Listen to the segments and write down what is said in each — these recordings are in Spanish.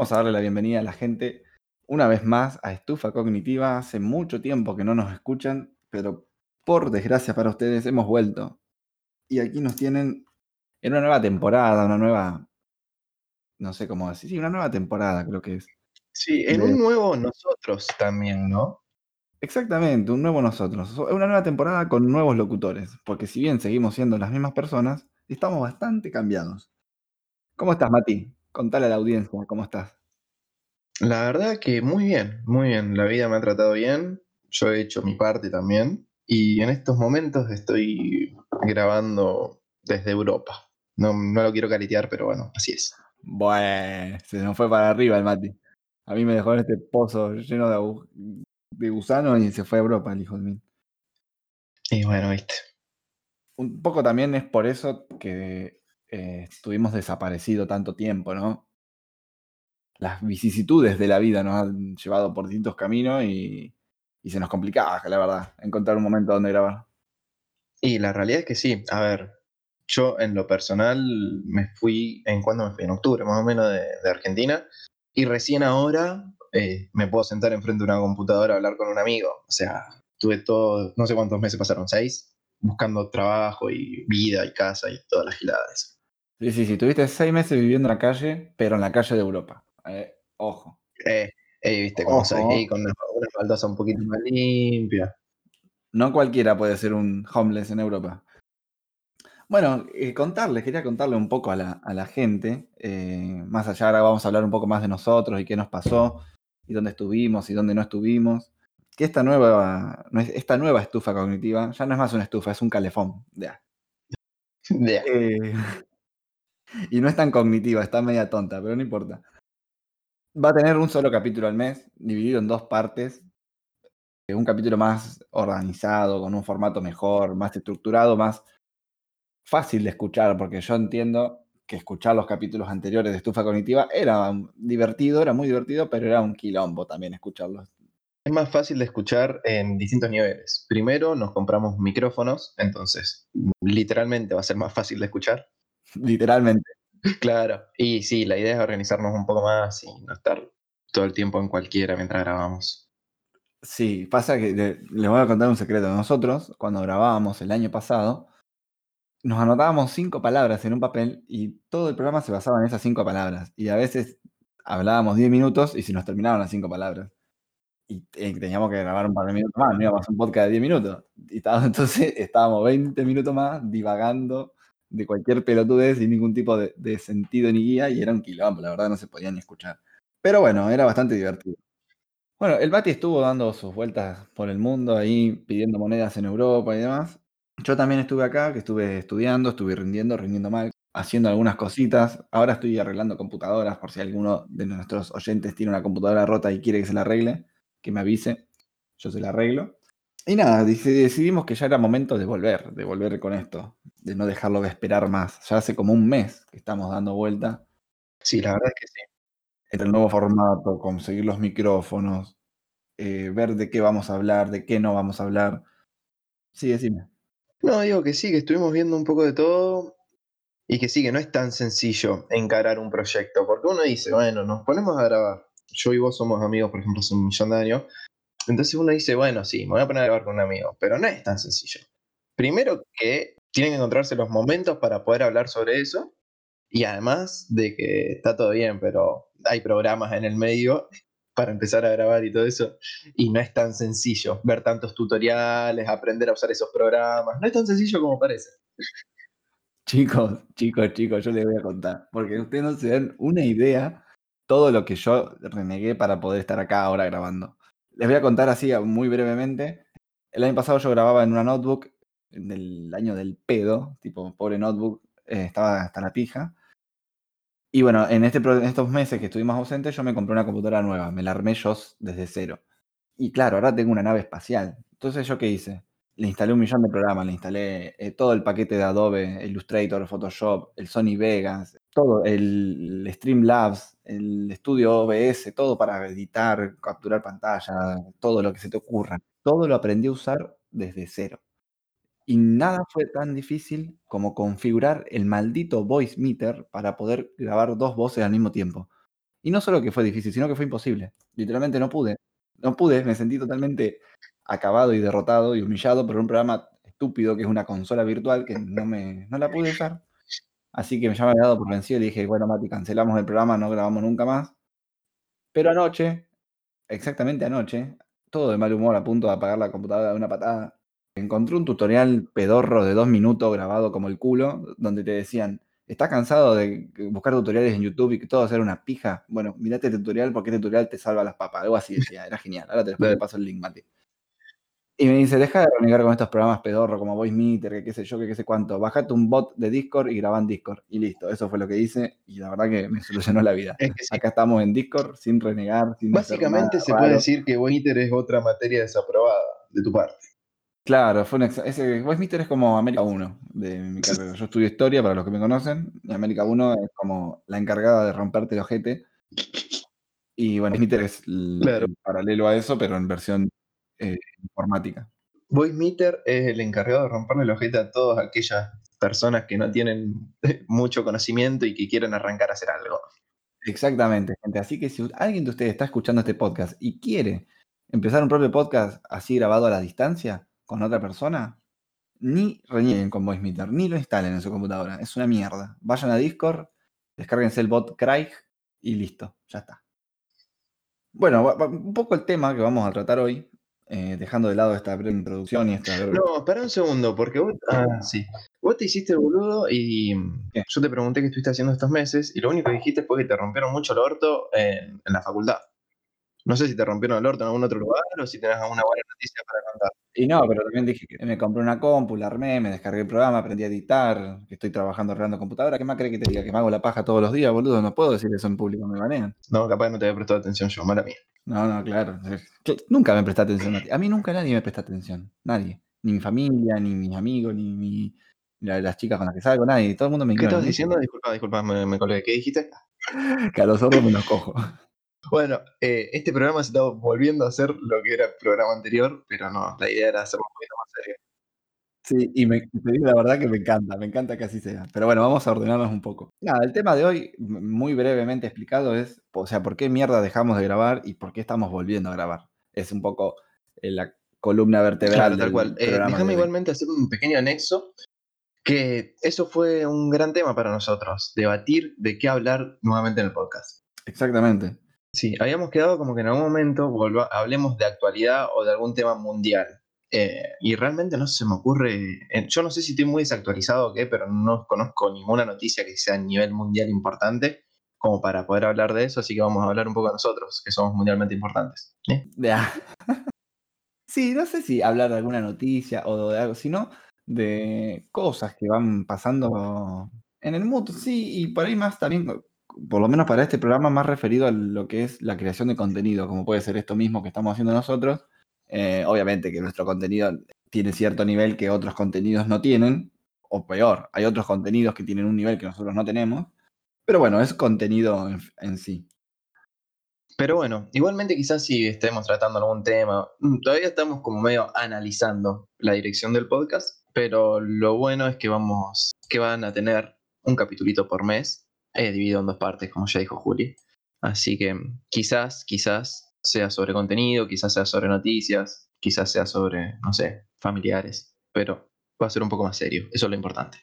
Vamos a darle la bienvenida a la gente una vez más a Estufa Cognitiva. Hace mucho tiempo que no nos escuchan, pero por desgracia para ustedes hemos vuelto. Y aquí nos tienen en una nueva temporada, una nueva, no sé cómo decir, sí, una nueva temporada creo que es. Sí, en De- un nuevo nosotros también, ¿no? Exactamente, un nuevo nosotros. Una nueva temporada con nuevos locutores, porque si bien seguimos siendo las mismas personas, estamos bastante cambiados. ¿Cómo estás, Mati? Contale a la audiencia, ¿cómo estás? La verdad que muy bien, muy bien. La vida me ha tratado bien. Yo he hecho mi parte también. Y en estos momentos estoy grabando desde Europa. No, no lo quiero caretear, pero bueno, así es. Bueno, se nos fue para arriba el Mati. A mí me dejó en este pozo lleno de, de gusanos y se fue a Europa el hijo de mí. Y bueno, viste. Un poco también es por eso que eh, estuvimos desaparecido tanto tiempo, ¿no? Las vicisitudes de la vida nos han llevado por distintos caminos y, y se nos complicaba, la verdad, encontrar un momento donde grabar. Y la realidad es que sí. A ver, yo en lo personal me fui, ¿en cuándo me fui? En octubre más o menos de, de Argentina. Y recién ahora eh, me puedo sentar enfrente de una computadora a hablar con un amigo. O sea, tuve todo, no sé cuántos meses pasaron, seis, buscando trabajo y vida y casa y todas las giladas. Sí, sí, sí, tuviste seis meses viviendo en la calle, pero en la calle de Europa. Eh, ojo. Eh, eh, viste cómo soy, con una, una baldosa un poquito más limpia. No cualquiera puede ser un homeless en Europa. Bueno, eh, contarles, quería contarle un poco a la, a la gente, eh, más allá ahora vamos a hablar un poco más de nosotros y qué nos pasó, y dónde estuvimos y dónde no estuvimos, que esta nueva, esta nueva estufa cognitiva ya no es más una estufa, es un calefón. ya. Ya. Eh, y no es tan cognitiva, está media tonta, pero no importa. Va a tener un solo capítulo al mes, dividido en dos partes. eh, Un capítulo más organizado, con un formato mejor, más estructurado, más fácil de escuchar, porque yo entiendo que escuchar los capítulos anteriores de Estufa Cognitiva era divertido, era muy divertido, pero era un quilombo también escucharlos. Es más fácil de escuchar en distintos niveles. Primero nos compramos micrófonos, entonces literalmente va a ser más fácil de escuchar. Literalmente. Claro. Y sí, la idea es organizarnos un poco más y no estar todo el tiempo en cualquiera mientras grabamos. Sí, pasa que le- les voy a contar un secreto. Nosotros, cuando grabábamos el año pasado, nos anotábamos cinco palabras en un papel y todo el programa se basaba en esas cinco palabras. Y a veces hablábamos 10 minutos y se nos terminaban las cinco palabras. Y eh, teníamos que grabar un par de minutos más, no íbamos a un podcast de 10 minutos. Y entonces estábamos 20 minutos más divagando de cualquier pelotudez sin ningún tipo de, sentido ni guía y era un quilombo, la verdad no se podía ni escuchar. Pero bueno, era bastante divertido. Bueno, el Bati estuvo dando sus vueltas por el mundo ahí, pidiendo monedas en Europa y demás. Yo también estuve acá, que estuve estudiando, estuve rindiendo, rindiendo mal, haciendo algunas cositas. Ahora estoy arreglando computadoras, por si alguno de nuestros oyentes tiene una computadora rota y quiere que se la arregle, que me avise, yo se la arreglo. Y nada, deci- decidimos que ya era momento de volver, de volver con esto, de no dejarlo de esperar más. Ya hace como un mes que estamos dando vuelta Sí, la verdad es que sí. entre el nuevo formato, conseguir los micrófonos, eh, ver de qué vamos a hablar, de qué no vamos a hablar. Sí, decime. No, digo que sí, que estuvimos viendo un poco de todo y que sí, que no es tan sencillo encarar un proyecto, porque uno dice, bueno, nos ponemos a grabar. Yo y vos somos amigos, por ejemplo, hace un millón de años. Entonces uno dice, bueno, sí, me voy a poner a grabar con un amigo, pero no es tan sencillo. Primero que tienen que encontrarse los momentos para poder hablar sobre eso y además de que está todo bien, pero hay programas en el medio para empezar a grabar y todo eso y no es tan sencillo ver tantos tutoriales, aprender a usar esos programas, no es tan sencillo como parece. Chicos, chicos, chicos, yo les voy a contar, porque ustedes no se dan una idea todo lo que yo renegué para poder estar acá ahora grabando. Les voy a contar así muy brevemente. El año pasado yo grababa en una notebook del año del pedo, tipo, pobre notebook, eh, estaba hasta la pija. Y bueno, en, este, en estos meses que estuvimos ausentes, yo me compré una computadora nueva, me la armé yo desde cero. Y claro, ahora tengo una nave espacial. Entonces, ¿yo qué hice? Le instalé un millón de programas, le instalé eh, todo el paquete de Adobe, Illustrator, Photoshop, el Sony Vegas, todo, el, Streamlabs, el Studio OBS, todo para editar, capturar pantalla, todo lo que se te ocurra. Todo lo aprendí a usar desde cero. Y nada fue tan difícil como configurar el maldito voice meter para poder grabar dos voces al mismo tiempo. Y no solo que fue difícil, sino que fue imposible. Literalmente no pude. No pude, me sentí totalmente acabado y derrotado y humillado por un programa estúpido que es una consola virtual que no, me, no la pude usar. Así que me había dado por vencido y dije, bueno, Mati, cancelamos el programa, no grabamos nunca más. Pero anoche, exactamente anoche, todo de mal humor, a punto de apagar la computadora de una patada, encontré un tutorial pedorro de dos minutos grabado como el culo, donde te decían, ¿estás cansado de buscar tutoriales en YouTube y que todo hacer una pija? Bueno, mirate el tutorial porque este tutorial te salva las papas. Algo así decía, era genial. Ahora te, paso el link, Mati. Y me dice, deja de renegar con estos programas pedorro como Voice Meter, que qué sé yo, que qué sé cuánto. Bajate un bot de Discord y grabá en Discord. Y listo, eso fue lo que hice y la verdad que me solucionó la vida. Acá estamos en Discord sin renegar, sin Básicamente se puede decir que Voice Meter es otra materia desaprobada de tu parte. Claro, fue un ese Voice Meter es como América 1 de mi carrera. Yo estudio historia, para los que me conocen, y América 1 es como la encargada de romperte el ojete. Y bueno, Voice Meter es el paralelo a eso, pero en versión eh, informática. Voice Meter es el encargado de romperle el ojete a todas aquellas personas que no tienen mucho conocimiento y que quieren arrancar a hacer algo. Exactamente, gente. Así que si alguien de ustedes está escuchando este podcast y quiere empezar un propio podcast así grabado a la distancia con otra persona, ni renieguen con Voice Meter, ni lo instalen en su computadora. Es una mierda. Vayan a Discord, descárguense el bot Craig y listo, ya está. Bueno, un poco el tema que vamos a tratar hoy eh, dejando de lado esta breve introducción y esta No, espera un segundo, porque vos, ah, sí. vos te hiciste el boludo y yo te pregunté qué estuviste haciendo estos meses y lo único que dijiste fue que te rompieron mucho el orto en, en la facultad. No sé si te rompieron el orto en algún otro lugar o si tenés alguna buena noticia para contar. Y no, pero también dije que me compré una compu, la armé, me descargué el programa, aprendí a editar, que estoy trabajando arreglando computadora. ¿Qué más crees que te diga? Que me hago la paja todos los días, boludo. No puedo decir eso en público, me banean. No, capaz no te había prestado atención yo, mala mía. No, no, claro. Nunca me presta atención a ti. A mí nunca nadie me presta atención. Nadie. Ni mi familia, ni mis amigos, ni, las chicas con las que salgo, nadie. Todo el mundo me ignora. ¿Qué estás diciendo? Disculpa, disculpa, me, me colgué. ¿Qué dijiste? que a los otros me los cojo. Bueno, eh, este programa se está volviendo a hacer lo que era el programa anterior, pero no, la idea era hacerlo un poquito más serio. Sí, y me, te digo la verdad que me encanta, me encanta que así sea. Pero bueno, vamos a ordenarnos un poco. Nada, el tema de hoy, muy brevemente explicado, es, o sea, por qué mierda dejamos de grabar y por qué estamos volviendo a grabar. Es un poco eh, la columna vertebral. tal cual. Eh, déjame igualmente hacer un pequeño anexo, que eso fue un gran tema para nosotros, debatir de qué hablar nuevamente en el podcast. Exactamente. Sí, habíamos quedado como que en algún momento hablemos de actualidad o de algún tema mundial. Eh, y realmente no se me ocurre, eh, yo no sé si estoy muy desactualizado o qué, pero no conozco ninguna noticia que sea a nivel mundial importante como para poder hablar de eso, así que vamos a hablar un poco de nosotros, que somos mundialmente importantes. ¿eh? Sí, no sé si hablar de alguna noticia o de algo, sino de cosas que van pasando en el mundo, sí, y por ahí más también por lo menos para este programa, más referido a lo que es la creación de contenido, como puede ser esto mismo que estamos haciendo nosotros. Eh, obviamente que nuestro contenido tiene cierto nivel que otros contenidos no tienen, o peor, hay otros contenidos que tienen un nivel que nosotros no tenemos, pero bueno, es contenido en, sí. Pero bueno, igualmente quizás si estemos tratando algún tema, mm, todavía estamos como medio analizando la dirección del podcast, pero lo bueno es que vamos, que van a tener un capitulito por mes He dividido en dos partes, como ya dijo Juli. Así que quizás, quizás sea sobre contenido, quizás sea sobre noticias, quizás sea sobre, no sé, familiares, pero va a ser un poco más serio, eso es lo importante.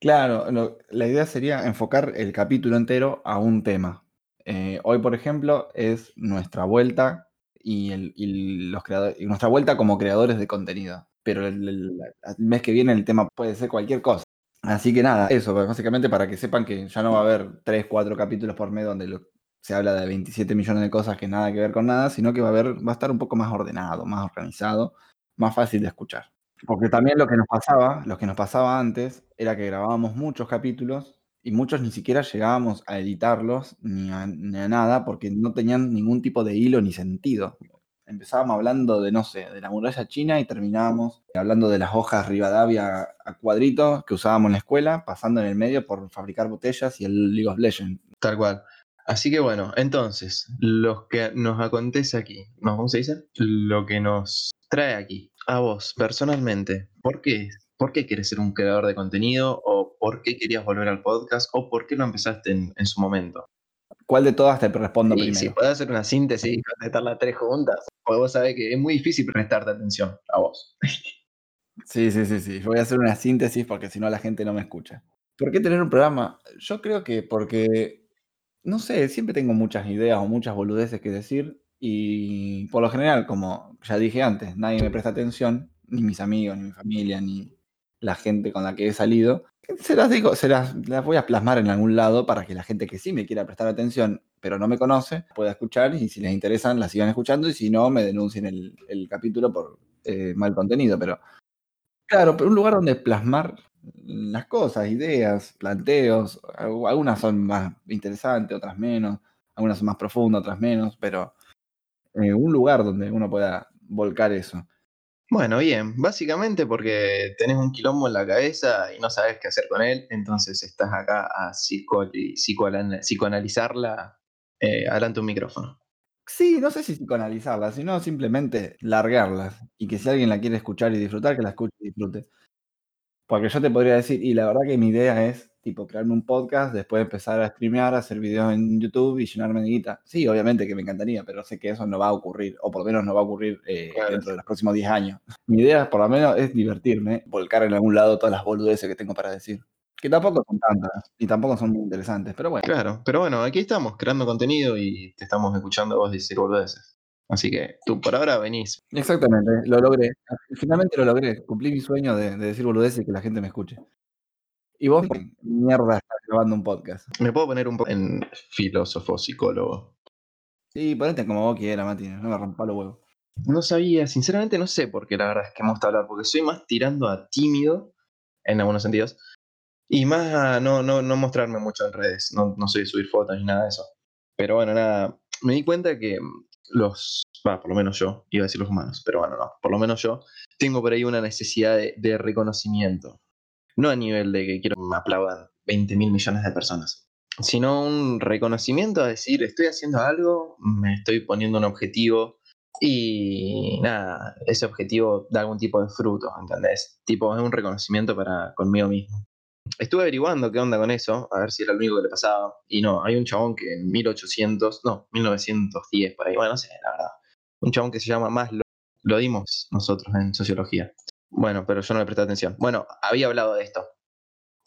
Claro, la idea sería enfocar el capítulo entero a un tema. Eh, hoy, por ejemplo, es nuestra vuelta y, los creadores, nuestra vuelta como creadores de contenido. Pero el mes que viene el tema puede ser cualquier cosa. Así que nada, eso, básicamente para que sepan que ya no va a haber 3, 4 capítulos por mes donde se habla de 27 millones de cosas que nada que ver con nada, sino que va a haber, va a estar un poco más ordenado, más organizado, más fácil de escuchar. Porque también lo que nos pasaba, lo que nos pasaba antes, era que grabábamos muchos capítulos y muchos ni siquiera llegábamos a editarlos ni a nada porque no tenían ningún tipo de hilo ni sentido empezábamos hablando de, no sé, de la muralla china y terminábamos hablando de las hojas Rivadavia a cuadritos que usábamos en la escuela, pasando en el medio por fabricar botellas y el League of Legends. Tal cual. Así que bueno, entonces, lo que nos acontece aquí, ¿no? ¿cómo se dice? Lo que nos trae aquí, a vos personalmente, ¿por qué? ¿Por qué quieres ser un creador de contenido? ¿O por qué querías volver al podcast? ¿O por qué lo empezaste en, en su momento? ¿Cuál de todas te respondo Y primero? si puedes hacer una síntesis y contestar las tres juntas, vos sabés que es muy difícil prestarte atención a vos. Sí, sí, sí, sí. Voy a hacer una síntesis porque si no la gente no me escucha. ¿Por qué tener un programa? Yo creo que porque, no sé, siempre tengo muchas ideas o muchas boludeces que decir y por lo general, como ya dije antes, nadie me presta atención, ni mis amigos, ni mi familia, ni la gente con la que he salido. Se las digo, se las, las voy a plasmar en algún lado para que la gente que sí me quiera prestar atención, pero no me conoce, pueda escuchar y si les interesan la sigan escuchando y si no, me denuncien el, el capítulo por eh, mal contenido, pero Claro, pero un lugar donde plasmar las cosas, ideas, planteos, algu- algunas son más interesantes, otras menos, algunas son más profundas, otras menos, pero eh, un lugar donde uno pueda volcar eso. Bueno, bien, básicamente porque tenés un quilombo en la cabeza y no sabes qué hacer con él, entonces estás acá a psicoanal- psicoanalizarla eh, adelante un micrófono. Sí, no sé si psicoanalizarlas, sino simplemente largarlas y que si alguien la quiere escuchar y disfrutar, que la escuche y disfrute. Porque yo te podría decir, y la verdad que mi idea es, tipo, crearme un podcast, después empezar a streamear, hacer videos en YouTube y llenarme de guita. Sí, obviamente que me encantaría, pero sé que eso no va a ocurrir, o por lo menos no va a ocurrir eh, Claro. dentro de los próximos 10 años. Mi idea, por lo menos, es divertirme, volcar en algún lado todas las boludeces que tengo para decir. Que tampoco son tantas, y tampoco son muy interesantes, pero bueno. Claro, pero bueno, aquí estamos creando contenido y te estamos escuchando a vos decir boludeces. Así que tú por ahora venís. Exactamente, lo logré. Finalmente lo logré. Cumplí mi sueño de, de decir boludeces y que la gente me escuche. ¿Y vos, por qué mierda, estás grabando un podcast? Me puedo poner un poco en filósofo, psicólogo. Sí, ponete como vos quieras, Mati, no me rompa los huevos. No sabía, sinceramente no sé por qué la verdad es que me gusta hablar, porque soy más tirando a tímido en algunos sentidos y más a no, no, no mostrarme mucho en redes. No, no soy de subir fotos ni nada de eso. Pero bueno, nada, me di cuenta que los, va, por lo menos yo, iba a decir los humanos, pero bueno, no, por lo menos yo tengo por ahí una necesidad de, de reconocimiento. No a nivel de que quiero que me aplaudan 20 mil millones de personas, sino un reconocimiento a decir, estoy haciendo algo, me estoy poniendo un objetivo y nada, ese objetivo da algún tipo de fruto, ¿entendés? Tipo, es un reconocimiento para conmigo mismo. Estuve averiguando qué onda con eso, a ver si era lo único que le pasaba. Y no, hay un chabón que en 1800, no, 1910 por ahí, bueno, no sé, la verdad. Un chabón que se llama Maslow, lo dimos nosotros en sociología. Bueno, pero yo no le presté atención. Bueno, había hablado de esto.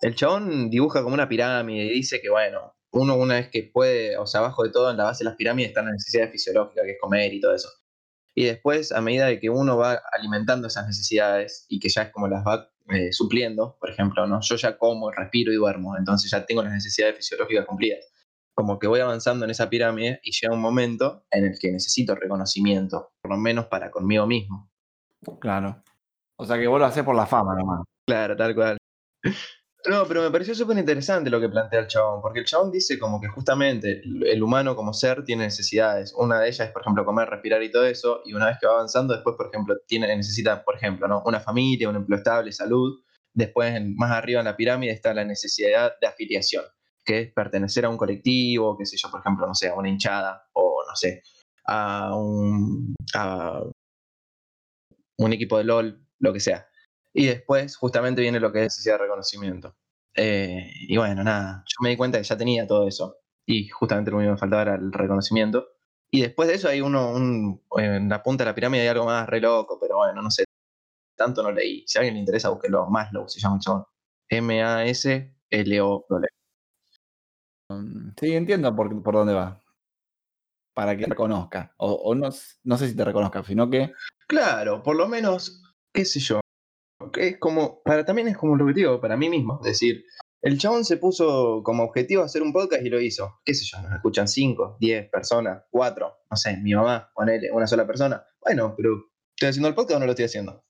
El chabón dibuja como una pirámide y dice que, bueno, uno una vez que puede, o sea, abajo de todo, en la base de las pirámides están las necesidades fisiológicas, que es comer y todo eso. Y después, a medida de que uno va alimentando esas necesidades y que ya es como las va eh, supliendo, por ejemplo, ¿no? yo ya como, respiro y duermo, entonces ya tengo las necesidades fisiológicas cumplidas. Como que voy avanzando en esa pirámide y llega un momento en el que necesito reconocimiento, por lo menos para conmigo mismo. Claro. O sea que vos lo hacés por la fama nomás. Claro, tal cual. No, pero me pareció súper interesante lo que plantea el chabón, porque el chabón dice como que justamente el humano como ser tiene necesidades. Una de ellas es, por ejemplo, comer, respirar y todo eso, y una vez que va avanzando, después, por ejemplo, tiene, necesita, por ejemplo, ¿no? una familia, un empleo estable, salud. Después, más arriba en la pirámide, está la necesidad de afiliación, que es pertenecer a un colectivo, qué sé yo, por ejemplo, no sé, a una hinchada, o no sé, a un, a un equipo de LOL, lo que sea. Y después justamente viene lo que es necesidad de reconocimiento. Eh, y bueno, nada, yo me di cuenta que ya tenía todo eso. Y justamente lo único que me faltaba era el reconocimiento. Y después de eso hay uno, un, en la punta de la pirámide hay algo más re loco, pero bueno, no sé. Tanto no leí. Si a alguien le interesa, búsquelo. Maslow se llama el chabón. M-A-S-L-O. Mm, Sí, entiendo por, por dónde va. Para que te reconozca. O, o no, no sé si te reconozca, sino que. Claro, por lo menos, qué sé yo. es como, para también es como que digo, para mí mismo. Es decir, el chabón se puso como objetivo hacer un podcast y lo hizo. ¿Qué sé yo? Nos escuchan 5, 10 personas, 4, no sé, mi mamá, ponele una sola persona. Bueno, pero ¿estoy haciendo el podcast o no lo estoy haciendo?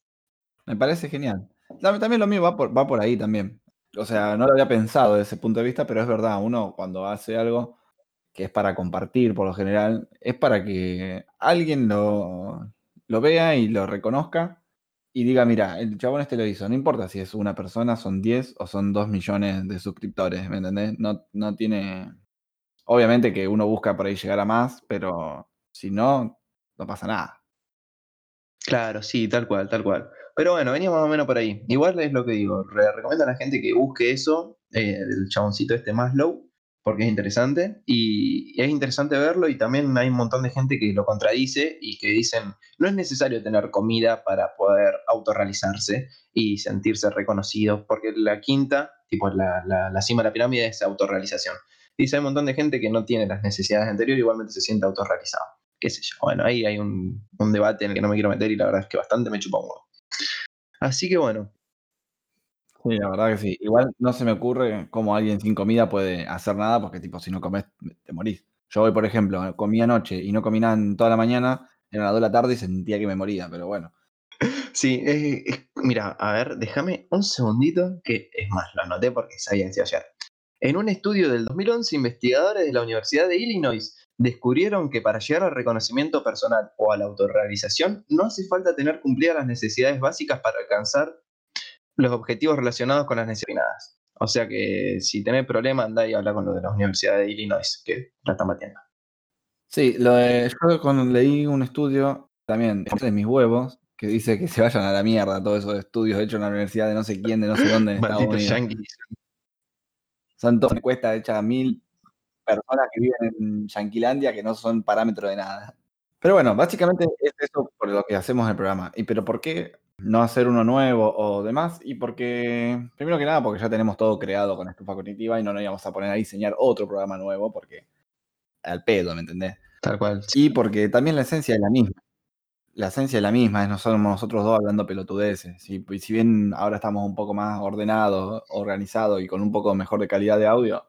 Me parece genial. Tam- También lo mío va por, va por ahí también. O sea, no lo había pensado desde ese punto de vista, pero es verdad, uno cuando hace algo que es para compartir por lo general, es para que alguien lo, lo vea y lo reconozca y diga, mira, el chabón este lo hizo. No importa si es una persona, son 10 o son 2 millones de suscriptores, ¿me entendés? No, no tiene... Obviamente que uno busca por ahí llegar a más, pero si no, no pasa nada. Claro, sí, tal cual, tal cual. Pero bueno, venía más o menos por ahí. Igual es lo que digo, recomiendo a la gente que busque eso, eh, el chaboncito este Maslow, porque es interesante y es interesante verlo y también hay un montón de gente que lo contradice y que dicen no es necesario tener comida para poder autorrealizarse y sentirse reconocido porque la quinta, tipo la, la, cima de la pirámide es autorrealización. Dice hay un montón de gente que no tiene las necesidades anteriores igualmente se siente autorrealizado. Qué sé yo. Bueno, ahí hay un, un, debate en el que no me quiero meter y la verdad es que bastante me chupa un huevo. Así que bueno, Sí, la verdad que sí. Igual no se me ocurre cómo alguien sin comida puede hacer nada, porque tipo, si no comes, te morís. Yo hoy, por ejemplo, comí anoche y no comí nada en toda la mañana, eran las 2 de la tarde y sentía que me moría, pero bueno. Sí, mira, a ver, déjame un segundito, que es más, lo anoté porque sabía que ayer. En un estudio del 2011, investigadores de la Universidad de Illinois descubrieron que para llegar al reconocimiento personal o a la autorrealización no hace falta tener cumplidas las necesidades básicas para alcanzar los objetivos relacionados con las necesidades. O sea que si tenés problema, andá y habla con lo de la Universidad de Illinois, que la están batiendo. Sí, lo de, yo cuando leí un estudio también de mis huevos, que dice que se vayan a la mierda todos esos estudios hechos en la universidad de no sé quién, de no sé dónde en Estados Unidos. Son todas encuestas hechas a mil personas que viven en Yanquilandia que no son parámetro de nada. Pero bueno, básicamente es eso por lo que hacemos el programa. ¿Y pero por qué no hacer uno nuevo o demás, y porque, primero que nada, porque ya tenemos todo creado con estufa cognitiva y no nos íbamos a poner a diseñar otro programa nuevo porque al pedo, ¿me entendés? Tal cual. Y porque también la esencia es la misma. La esencia es la misma, es no somos nosotros dos hablando pelotudeces. Si, si bien ahora estamos un poco más ordenados, organizados y con un poco mejor de calidad de audio,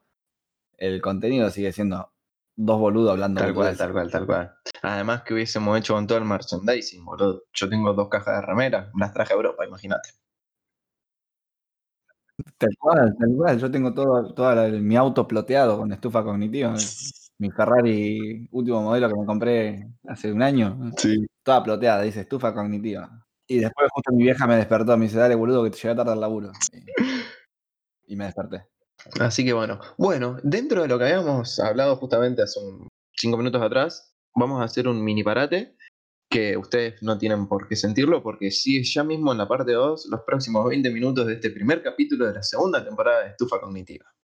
el contenido sigue siendo dos boludos hablando. Tal cual, tal cual, tal cual. Además que hubiésemos hecho con todo el merchandising, boludo. Yo tengo dos cajas de remera, las traje a Europa, imagínate. Tal cual, tal cual. Yo tengo todo, toda mi auto ploteado con estufa cognitiva. Mi Ferrari último modelo que me compré hace un año. Sí. Toda ploteada, dice estufa cognitiva. Y después justo mi vieja me despertó, me dice, dale boludo que te llegué tarde al laburo. y me desperté. Así que bueno, bueno, dentro de lo que habíamos hablado justamente hace un cinco minutos atrás, vamos a hacer un mini parate que ustedes no tienen por qué sentirlo porque sigue ya mismo en la parte 2 los próximos 20 minutos de este primer capítulo de la segunda temporada de Estufa Cognitiva.